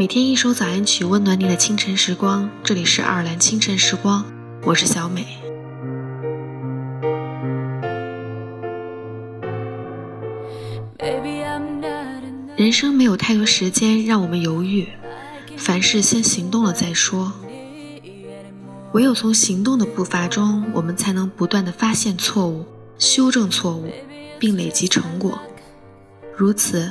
每天一首早安曲，温暖你的清晨时光。这里是爱尔兰清晨时光，我是小美。人生没有太多时间让我们犹豫，凡事先行动了再说。唯有从行动的步伐中，我们才能不断的发现错误、修正错误，并累积成果。如此。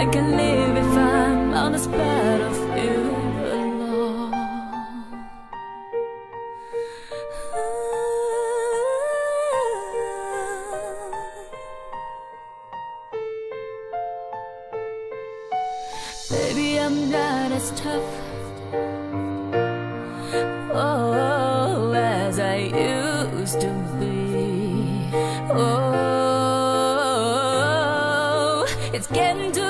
I can live if I'm on the spot of you alone. Baby, I'm not as tough. Oh, as I used to be. Oh, it's getting too.